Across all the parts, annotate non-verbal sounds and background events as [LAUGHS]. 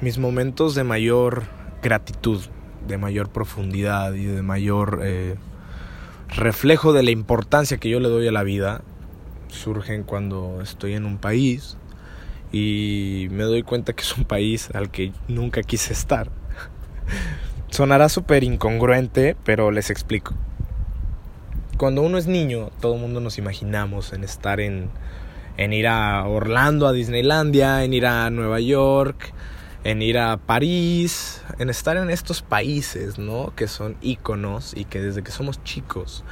mis momentos de mayor gratitud, de mayor profundidad y de mayor eh, reflejo de la importancia que yo le doy a la vida surgen cuando estoy en un país y me doy cuenta que es un país al que nunca quise estar. [LAUGHS] Sonará súper incongruente, pero les explico. Cuando uno es niño, todo el mundo nos imaginamos en estar en, en ir a Orlando, a Disneylandia, en ir a Nueva York, en ir a París, en estar en estos países, ¿no? Que son íconos y que desde que somos chicos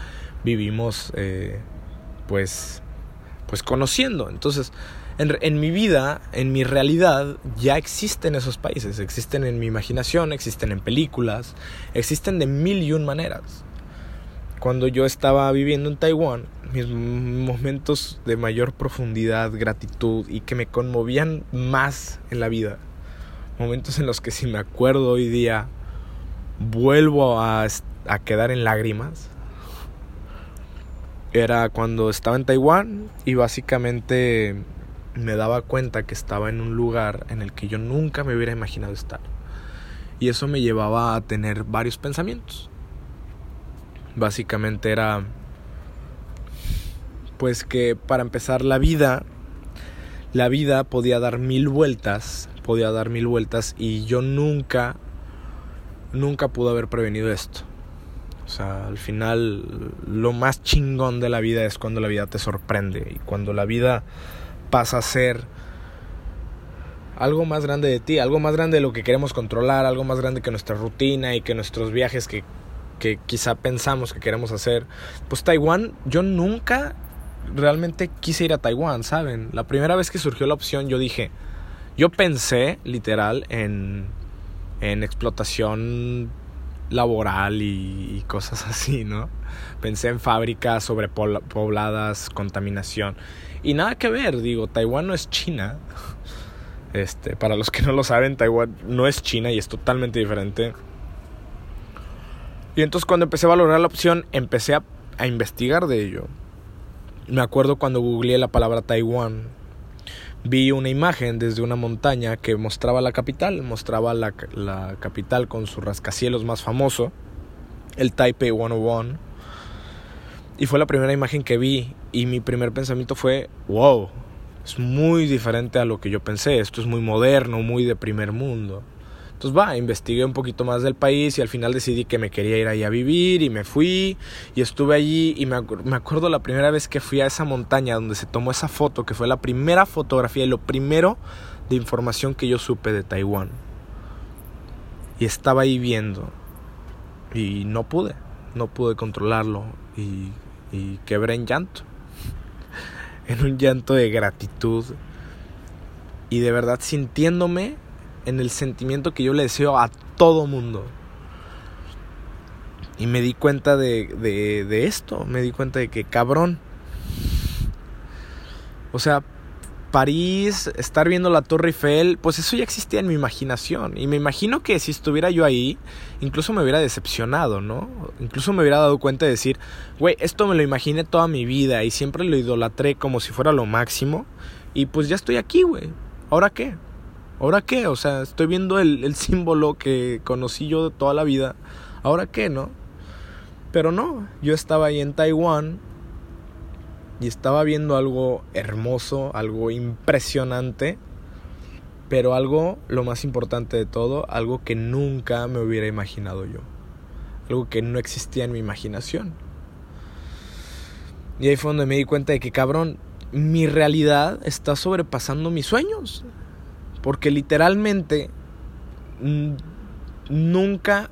vivimos, eh, pues, pues conociendo. Entonces, en, en, mi vida, en mi realidad, ya existen esos países. Existen en mi imaginación, existen en películas, existen de mil y un maneras. Cuando yo estaba viviendo en Taiwán, mis momentos de mayor profundidad, gratitud y que me conmovían más en la vida, momentos en los que si me acuerdo hoy día, vuelvo a, quedar en lágrimas, era cuando estaba en Taiwán y básicamente me daba cuenta que estaba en un lugar en el que yo nunca me hubiera imaginado estar. Y eso me llevaba a tener varios pensamientos. Básicamente era, pues que para empezar la vida, la vida podía dar mil vueltas, podía dar mil vueltas y yo nunca, nunca pude haber prevenido esto. O sea, al final lo más chingón de la vida es cuando la vida te sorprende y cuando la vida pasa a ser algo más grande de ti, algo más grande de lo que queremos controlar, algo más grande que nuestra rutina y que nuestros viajes que, que quizá pensamos que queremos hacer. Pues Taiwán, yo nunca realmente quise ir a Taiwán, ¿saben? La primera vez que surgió la opción yo dije, yo pensé literal en, en explotación laboral y, y, cosas [LAUGHS] así, ¿no? Pensé en fábricas sobrepobladas, contaminación. Y nada que ver, digo, Taiwán no es China. [LAUGHS] Este, para los que no lo saben, Taiwán no es China y es totalmente diferente. Y entonces cuando empecé a valorar la opción, empecé a, a investigar de ello. Me acuerdo cuando googleé la palabra Taiwán, vi una imagen desde una montaña que mostraba la capital, mostraba la, capital con su rascacielos más famoso, el Taipei 101. Y fue la primera imagen que vi y mi primer pensamiento fue, wow, es muy diferente a lo que yo pensé, esto es muy moderno, muy de primer mundo. Entonces va, investigué un poquito más del país y al final decidí que me quería ir ahí a vivir y me fui y estuve allí y me, me, acuerdo la primera vez que fui a esa montaña donde se tomó esa foto, que fue la primera fotografía y lo primero de información que yo supe de Taiwán. Y estaba ahí viendo y no pude, no pude controlarlo y, y quebré en llanto, [LAUGHS] en un llanto de gratitud y de verdad sintiéndome en el sentimiento que yo le deseo a todo mundo. Y me di cuenta de, de, esto, me di cuenta de que cabrón. O sea, París, estar viendo la Torre Eiffel, pues eso ya existía en mi imaginación. Y me imagino que si estuviera yo ahí, incluso me hubiera decepcionado, ¿no? Incluso me hubiera dado cuenta de decir, güey, esto me lo imaginé toda mi vida y siempre lo idolatré como si fuera lo máximo. Y pues ya estoy aquí, güey. ¿Ahora qué? ¿Ahora qué? O sea, estoy viendo el, el, [LAUGHS] símbolo que conocí yo de toda la vida. ¿Ahora qué, no? Pero no, yo estaba ahí en Taiwán y estaba viendo algo hermoso, algo impresionante, pero algo, lo más importante de todo, algo que nunca me hubiera imaginado yo. Algo que no existía en mi imaginación. Y ahí fue donde me di cuenta de que, cabrón, mi realidad está sobrepasando mis sueños. Porque literalmente nunca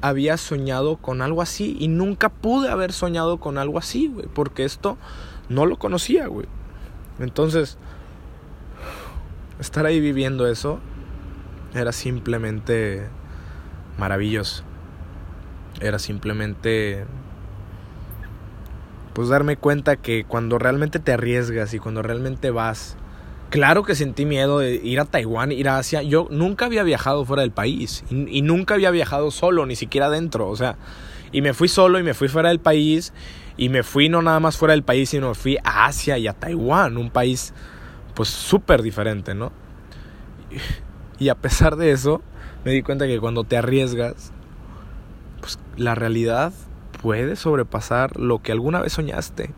había soñado con algo así y nunca pude haber soñado con algo así, güey, porque esto no lo conocía, güey. Entonces, estar ahí viviendo eso era simplemente maravilloso. Era simplemente pues darme cuenta que cuando realmente te arriesgas y cuando realmente vas Claro que sentí miedo de ir a Taiwán, ir a Asia. Yo nunca había viajado fuera del país y, nunca había viajado solo, ni siquiera adentro. O sea, y me fui solo y me fui fuera del país y me fui no nada más fuera del país, sino me fui a Asia y a Taiwán, un país pues súper diferente, ¿no? Y a pesar de eso, me di cuenta que cuando te arriesgas, pues la realidad puede sobrepasar lo que alguna vez soñaste.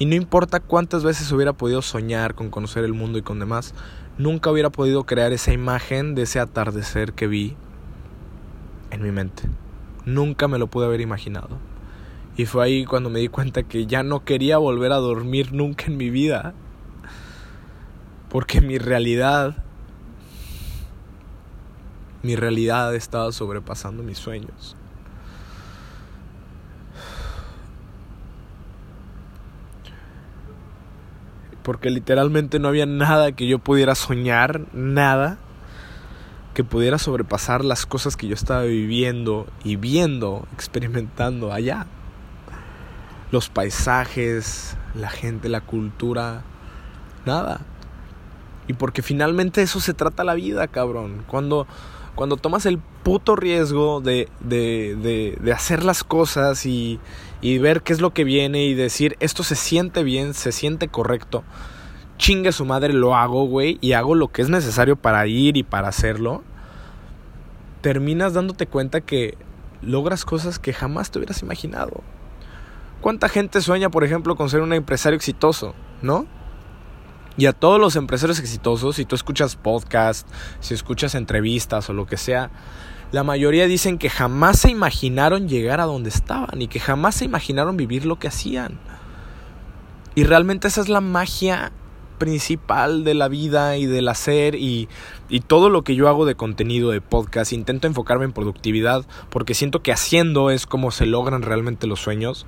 Y no importa cuántas veces hubiera podido soñar con conocer el mundo y con demás, nunca hubiera podido crear esa imagen de ese atardecer que vi en mi mente. Nunca me lo pude haber imaginado. Y fue ahí cuando me di cuenta que ya no quería volver a dormir nunca en mi vida. Porque mi realidad, mi realidad estaba sobrepasando mis sueños. Porque literalmente no había nada que yo pudiera soñar, nada que pudiera sobrepasar las cosas que yo estaba viviendo y viendo, experimentando allá. Los paisajes, la gente, la cultura, nada. Y porque finalmente eso se trata la vida, cabrón. Cuando, cuando tomas el puto riesgo de, de, de, de hacer las cosas y, y ver qué es lo que viene y decir esto se siente bien, se siente correcto, chingue su madre, lo hago, güey, y hago lo que es necesario para ir y para hacerlo, terminas dándote cuenta que logras cosas que jamás te hubieras imaginado. ¿Cuánta gente sueña, por ejemplo, con ser un empresario exitoso, no? Y a todos los empresarios exitosos, si tú escuchas podcasts, si escuchas entrevistas o lo que sea, la mayoría dicen que jamás se imaginaron llegar a donde estaban y que jamás se imaginaron vivir lo que hacían. Y realmente esa es la magia principal de la vida y del hacer y, y, todo lo que yo hago de contenido de podcast. Intento enfocarme en productividad porque siento que haciendo es como se logran realmente los sueños.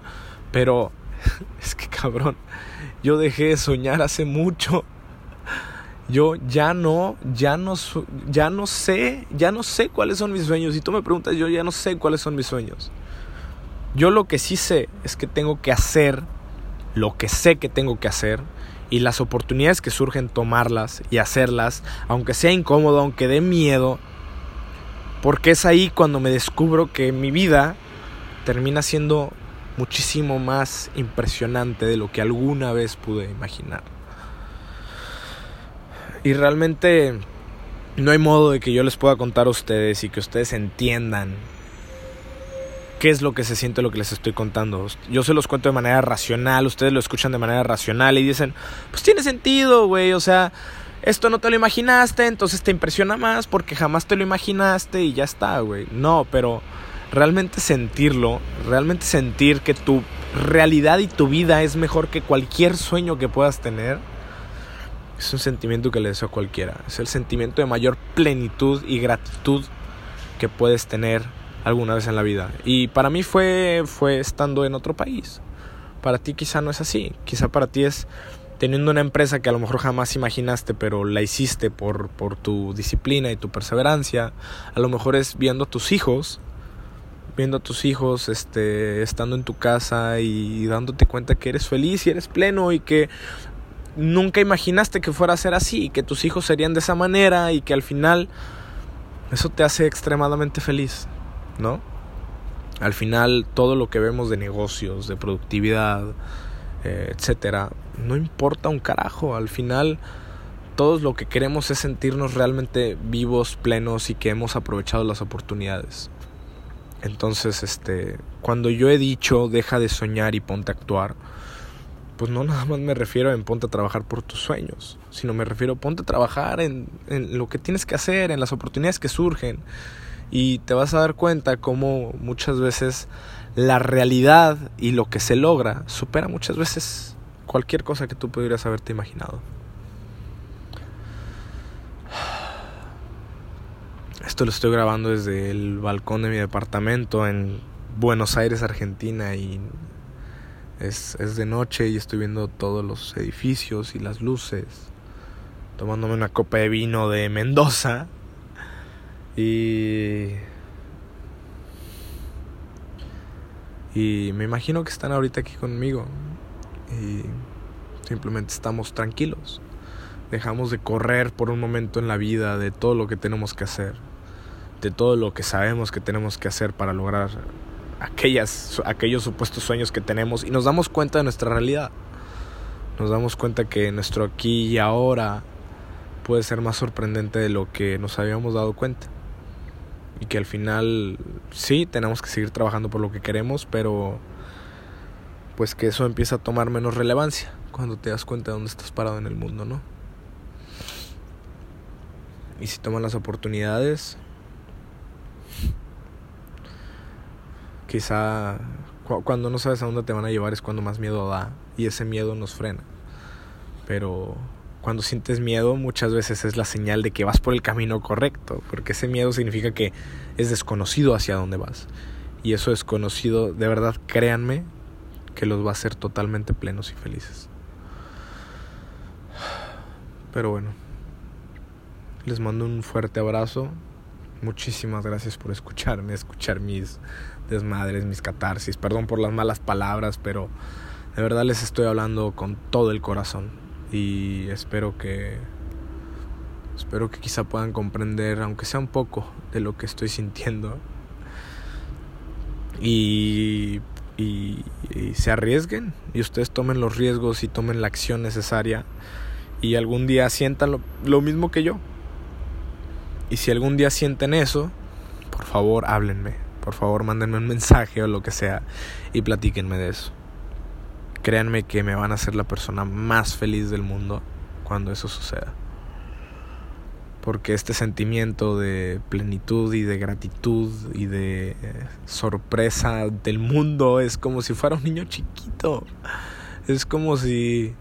Pero [LAUGHS] es que cabrón, yo dejé de soñar hace mucho. Yo ya no, ya no, ya no sé, ya no sé cuáles son mis sueños. Si tú me preguntas, yo ya no sé cuáles son mis sueños. Yo lo que sí sé es que tengo que hacer lo que sé que tengo que hacer y las oportunidades que surgen tomarlas y hacerlas, aunque sea incómodo, aunque dé miedo, porque es ahí cuando me descubro que mi vida termina siendo muchísimo más impresionante de lo que alguna vez pude imaginar. Y realmente no hay modo de que yo les pueda contar a ustedes y que ustedes entiendan qué es lo que se siente lo que les estoy contando. Yo se los cuento de manera racional, ustedes lo escuchan de manera racional y dicen, pues tiene sentido, güey, o sea, esto no te lo imaginaste, entonces te impresiona más porque jamás te lo imaginaste y ya está, güey. No, pero realmente sentirlo, realmente sentir que tu realidad y tu vida es mejor que cualquier sueño que puedas tener, es un sentimiento que le deseo a cualquiera. Es el sentimiento de mayor plenitud y gratitud que puedes tener alguna vez en la vida. Y para mí fue, fue estando en otro país. Para ti quizá no es así. Quizá para ti es teniendo una empresa que a lo mejor jamás imaginaste, pero la hiciste por, por tu disciplina y tu perseverancia. A lo mejor es viendo a tus hijos, viendo a tus hijos, este, estando en tu casa y dándote cuenta que eres feliz y eres pleno y que nunca imaginaste que fuera a ser así, y que tus hijos serían de esa manera y que al final eso te hace extremadamente feliz. ¿no? Al final todo lo que vemos de negocios, de productividad, eh, etcétera, no importa un carajo. Al final todos lo que queremos es sentirnos realmente vivos, plenos y que hemos aprovechado las oportunidades. Entonces, este, cuando yo he dicho deja de soñar y ponte a actuar, pues no nada más me refiero en ponte a trabajar por tus sueños, sino me refiero ponte a trabajar en, en lo que tienes que hacer, en las oportunidades que surgen, y te vas a dar cuenta cómo muchas veces la realidad y lo que se logra supera muchas veces cualquier cosa que tú pudieras haberte imaginado. Esto lo estoy grabando desde el balcón de mi departamento en Buenos Aires, Argentina y es, es de noche y estoy viendo todos los edificios y las luces, tomándome una copa de vino de Mendoza y. Y me imagino que están ahorita aquí conmigo. Y simplemente estamos tranquilos. Dejamos de correr por un momento en la vida de todo lo que tenemos que hacer. De todo lo que sabemos que tenemos que hacer para lograr aquellas, aquellos supuestos sueños que tenemos. Y nos damos cuenta de nuestra realidad. Nos damos cuenta que nuestro aquí y ahora puede ser más sorprendente de lo que nos habíamos dado cuenta. Y que al final sí, tenemos que seguir trabajando por lo que queremos, pero pues que eso empieza a tomar menos relevancia cuando te das cuenta de dónde estás parado en el mundo, ¿no? Y si toman las oportunidades, quizá cuando no sabes a dónde te van a llevar es cuando más miedo da y ese miedo nos frena. Pero cuando sientes miedo muchas veces es la señal de que vas por el camino correcto, porque ese miedo significa que es desconocido hacia dónde vas. Y eso desconocido, de verdad, créanme, que los va a hacer totalmente plenos y felices. Pero bueno, les mando un fuerte abrazo. Muchísimas gracias por escucharme, escuchar mis desmadres, mis catarsis. Perdón por las malas palabras, pero de verdad les estoy hablando con todo el corazón. Y espero que. Espero que quizá puedan comprender, aunque sea un poco, de lo que estoy sintiendo. Y, y, se arriesguen. Y ustedes tomen los riesgos y tomen la acción necesaria. Y algún día sientan lo, lo mismo que yo. Y si algún día sienten eso, por favor háblenme. Por favor mándenme un mensaje o lo que sea y platíquenme de eso. Créanme que me van a hacer la persona más feliz del mundo cuando eso suceda. Porque este sentimiento de plenitud y de gratitud y de eh, sorpresa del mundo es como si fuera un niño chiquito. Es como si...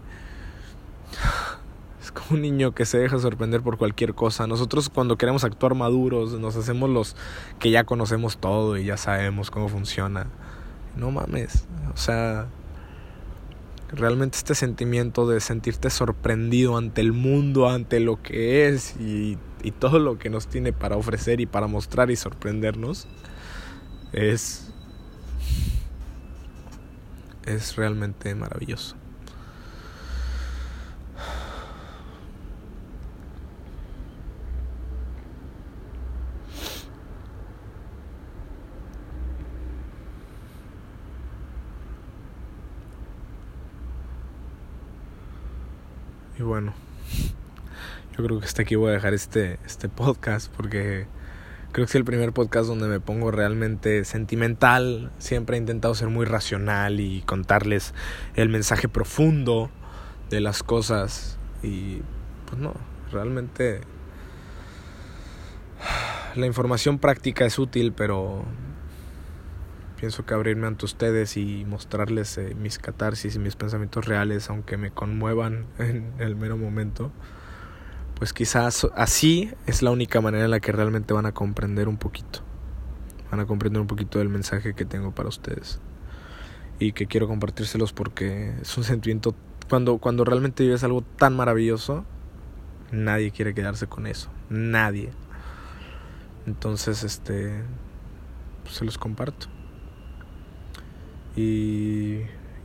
Como un niño que se deja sorprender por cualquier cosa. Nosotros cuando queremos actuar maduros nos hacemos los que ya conocemos todo y ya sabemos cómo funciona. No mames. O sea, realmente este sentimiento de sentirte sorprendido ante el mundo, ante lo que es y, todo lo que nos tiene para ofrecer y para mostrar y sorprendernos, es, es realmente maravilloso. Y bueno, yo creo que hasta aquí voy a dejar este, este podcast porque creo que es el primer podcast donde me pongo realmente sentimental. Siempre he intentado ser muy racional y contarles el mensaje profundo de las cosas. Y pues no, realmente la información práctica es útil, pero pienso que abrirme ante ustedes y mostrarles eh, mis catarsis y mis pensamientos reales, aunque me conmuevan [LAUGHS] en el mero momento, pues quizás así es la única manera en la que realmente van a comprender un poquito. Van a comprender un poquito del mensaje que tengo para ustedes. Y que quiero compartírselos porque es un sentimiento, cuando, cuando realmente vives algo tan maravilloso, nadie quiere quedarse con eso. Nadie. Entonces, este, pues se los comparto. Y,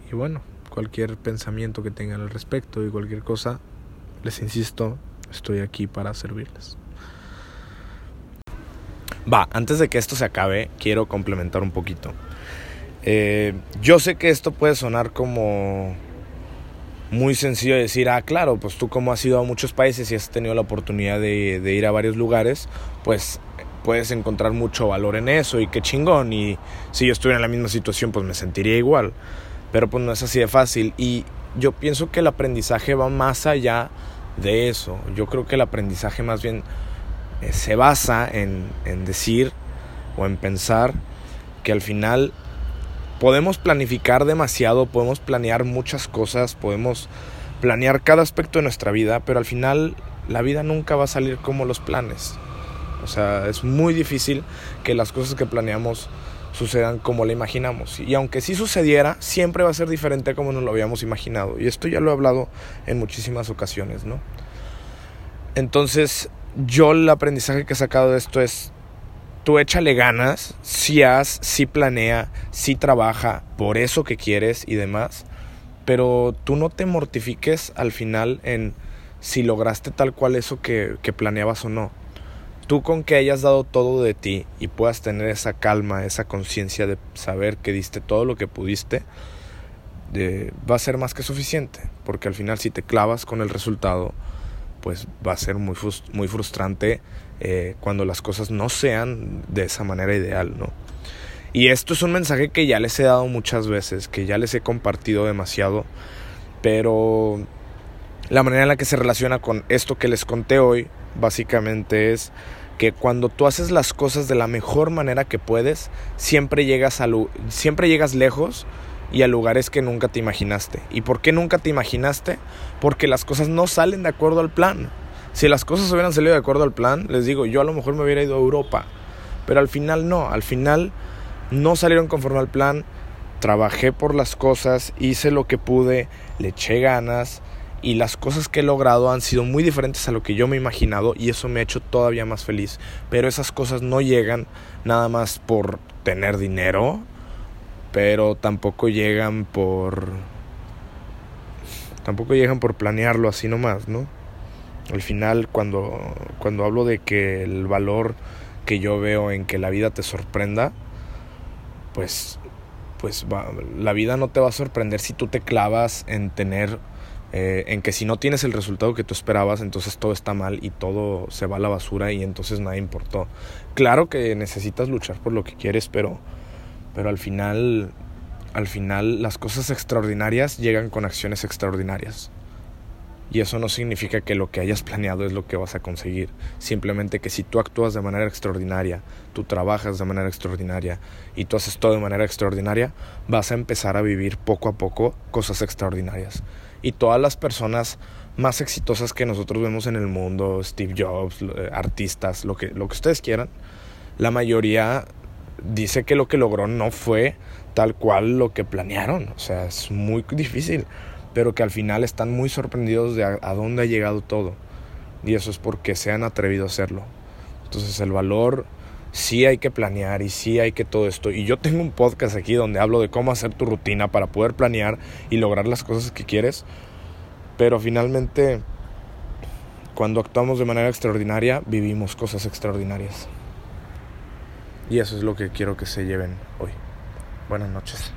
y bueno, cualquier pensamiento que tengan al respecto y cualquier cosa, les insisto, estoy aquí para servirles. Va, antes de que esto se acabe, quiero complementar un poquito. Eh, yo sé que esto puede sonar como muy sencillo decir, ah, claro, pues tú como has ido a muchos países y has tenido la oportunidad de, de ir a varios lugares, pues puedes encontrar mucho valor en eso y qué chingón. Y si yo estuviera en la misma situación, pues me sentiría igual. Pero pues no es así de fácil. Y yo pienso que el aprendizaje va más allá de eso. Yo creo que el aprendizaje más bien eh, se basa en, en decir o en pensar que al final podemos planificar demasiado, podemos planear muchas cosas, podemos planear cada aspecto de nuestra vida, pero al final la vida nunca va a salir como los planes. O sea, es muy difícil que las cosas que planeamos sucedan como la imaginamos. Y aunque sí sucediera, siempre va a ser diferente a como nos lo habíamos imaginado. Y esto ya lo he hablado en muchísimas ocasiones, ¿no? Entonces, yo el aprendizaje que he sacado de esto es, tú échale ganas, si haz, si planea, si trabaja por eso que quieres y demás, pero tú no te mortifiques al final en si lograste tal cual eso que, que planeabas o no tú con que hayas dado todo de ti y puedas tener esa calma, esa conciencia de saber que diste todo lo que pudiste, va a ser más que suficiente, porque al final si te clavas con el resultado, pues va a ser muy, muy frustrante eh, cuando las cosas no sean de esa manera ideal, ¿no? Y esto es un mensaje que ya les he dado muchas veces, que ya les he compartido demasiado, pero la manera en la que se relaciona con esto que les conté hoy, básicamente es que cuando tú haces las cosas de la mejor manera que puedes, siempre llegas, a siempre llegas lejos y a lugares que nunca te imaginaste. ¿Y por qué nunca te imaginaste? Porque las cosas no salen de acuerdo al plan. Si las cosas hubieran salido de acuerdo al plan, les digo, yo a lo mejor me hubiera ido a Europa. Pero al final no, al final no salieron conforme al plan. Trabajé por las cosas, hice lo que pude, le eché ganas y las cosas que he logrado han sido muy diferentes a lo que yo me he imaginado y eso me ha hecho todavía más feliz. Pero esas cosas no llegan nada más por tener dinero, pero tampoco llegan por tampoco llegan por planearlo así nomás, ¿no? Al final cuando cuando hablo de que el valor que yo veo en que la vida te sorprenda, pues pues la vida no te va a sorprender si tú te clavas en tener eh, en que si no tienes el resultado que tú esperabas, entonces todo está mal y todo se va a la basura y entonces nada importó. Claro que necesitas luchar por lo que quieres, pero, pero al final, al final las cosas extraordinarias llegan con acciones extraordinarias. Y eso no significa que lo que hayas planeado es lo que vas a conseguir. Simplemente que si tú actúas de manera extraordinaria, tú trabajas de manera extraordinaria y tú haces todo de manera extraordinaria, vas a empezar a vivir poco a poco cosas extraordinarias y todas las personas más exitosas que nosotros vemos en el mundo, Steve Jobs, eh, artistas, lo que, lo que ustedes quieran, la mayoría dice que lo que logró no fue tal cual lo que planearon. O sea, es muy difícil, pero que al final están muy sorprendidos de a, a dónde ha llegado todo. Y eso es porque se han atrevido a hacerlo. Entonces el valor sí hay que planear y sí hay que todo esto. Y yo tengo un podcast aquí donde hablo de cómo hacer tu rutina para poder planear y lograr las cosas que quieres. Pero finalmente, cuando actuamos de manera extraordinaria, vivimos cosas extraordinarias. Y eso es lo que quiero que se lleven hoy. Buenas noches.